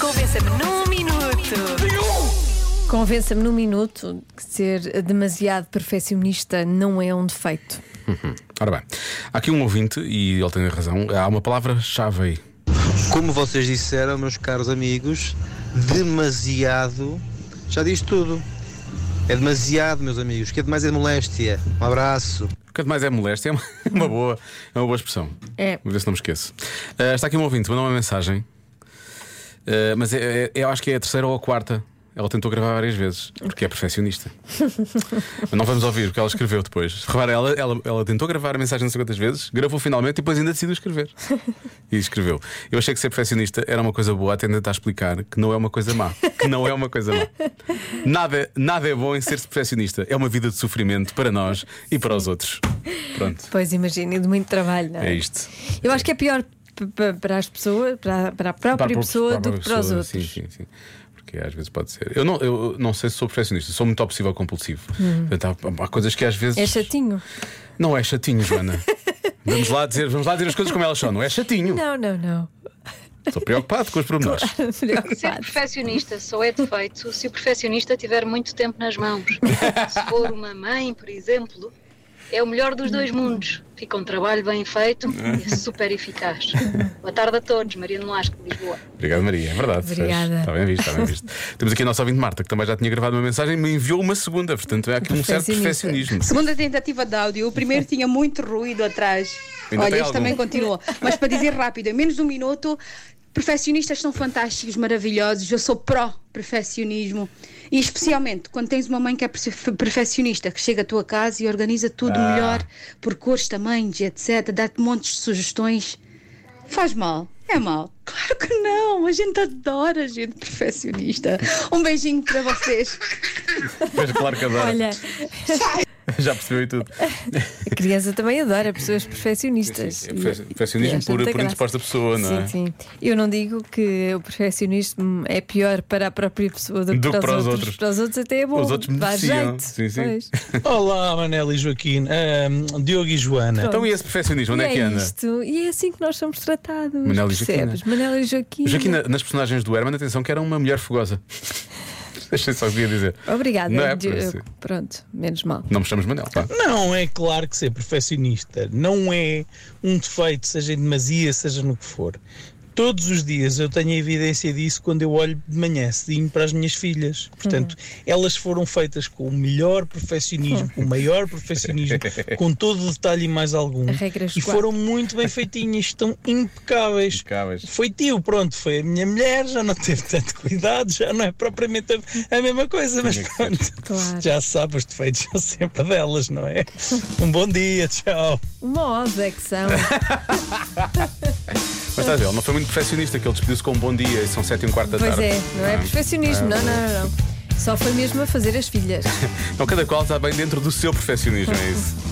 Convença-me num minuto. Convença-me num minuto que ser demasiado perfeccionista não é um defeito. Ora bem, há aqui um ouvinte e ele tem razão. Há uma palavra-chave aí. Como vocês disseram, meus caros amigos, demasiado já diz tudo. É demasiado, meus amigos. O que é demais é moléstia. Um abraço. O que mais é moléstia é uma, uma boa, é uma boa expressão. É. Vou ver se não me esqueço. Ah, está aqui um ouvinte, mandou uma mensagem. Ah, mas é, é- eu acho que é a terceira ou a quarta. Ela tentou gravar várias vezes, porque é perfeccionista. Mas não vamos ouvir o que ela escreveu depois. Repara, ela, ela, ela tentou gravar a mensagem não sei quantas vezes, gravou finalmente e depois ainda decidiu escrever. E escreveu. Eu achei que ser perfeccionista era uma coisa boa, até tentar explicar que não é uma coisa má. Que não é uma coisa má. Nada, nada é bom em ser perfeccionista. É uma vida de sofrimento para nós e para os outros. Pronto. Pois imagina, de muito trabalho, não é? É isto. Eu acho que é pior para as pessoas, para, para a própria Para a pessoa própria do que para os outros. Sim, sim, sim. Porque às vezes pode ser. Eu não, eu não sei se sou perfeccionista, sou muito obsessivo ou compulsivo. Portanto, há, há coisas que às vezes. Hum. É chatinho. Não é chatinho, Joana. vamos, lá dizer, vamos lá dizer as coisas como elas são. Não é chatinho. Não, não, não. Estou preocupado com os pormenores. Ser Preocupado. perfeccionista só é defeito se o perfeccionista tiver muito tempo nas mãos. Se for uma mãe, por exemplo, é o melhor dos dois mundos. Fica um trabalho bem feito e super eficaz. Boa tarde a todos, Maria Nolasco, de Lisboa. Obrigado, Maria. É verdade. Obrigada. Está bem visto, está bem visto. Temos aqui a nossa ouvinte Marta, que também já tinha gravado uma mensagem e me enviou uma segunda. Portanto, é aqui um certo perfeccionismo. Segunda tentativa de áudio. O primeiro tinha muito ruído atrás. Ainda Olha, este algum? também continua. Mas para dizer rápido, em menos de um minuto, perfeccionistas são fantásticos, maravilhosos. Eu sou pró-perfeccionismo. E especialmente quando tens uma mãe que é perfe- perfeccionista, que chega à tua casa e organiza tudo Ah. melhor, por cores, tamanhos, etc., dá-te montes de sugestões. Faz mal. É mal? Claro que não, a gente adora gente perfeccionista. Um beijinho para vocês. Pois, claro que adoro. Olha, Já percebeu e tudo. a criança também adora pessoas perfeccionistas. É perfe- perfeccionismo por, por indisposta pessoa, não é? Sim, sim. Eu não digo que o perfeccionismo é pior para a própria pessoa do que, para, os outros. Para os outros até é bom. Os outros Dá jeito. Sim, sim. Pois. Olá, Manela e Joaquim, Ahm, Diogo e Joana. Pronto. Então, e esse perfeccionismo, onde E é que anda? isto. E é assim que nós somos tratados. Manela e percebes? Manela e Joaquim. Joaquim, na- nas personagens do Herman, atenção que era uma mulher fogosa. Deixa só que ia dizer. Obrigada. Não é de- isso. Pronto, menos mal. Não me chamas Manel, pá. Não é claro que ser perfeccionista não é um defeito, seja em demasia, seja no que for. Todos os dias eu tenho a evidência disso quando eu olho de manhã cedinho para as minhas filhas. Portanto, elas foram feitas com o melhor perfeccionismo, com o maior perfeccionismo, com todo o detalhe e mais algum. E foram muito bem feitinhas, estão impecáveis. Impecáveis. Foi tio, pronto, foi a minha mulher, já não teve tanto cuidado, já não é propriamente a, mesma coisa, mas pronto. Claro. Já sabe, os defeitos são sempre delas, não é? Um bom dia, tchau. Uma ode é que são. Mas estás a ver, ele não foi muito perfeccionista, que ele despediu-se com um bom dia e são sete e um quarto da pois tarde. é, não é Ah. perfeccionismo. Não, não, não, não. Só foi mesmo a fazer as filhas. Então cada qual está bem dentro do seu perfeccionismo, é isso.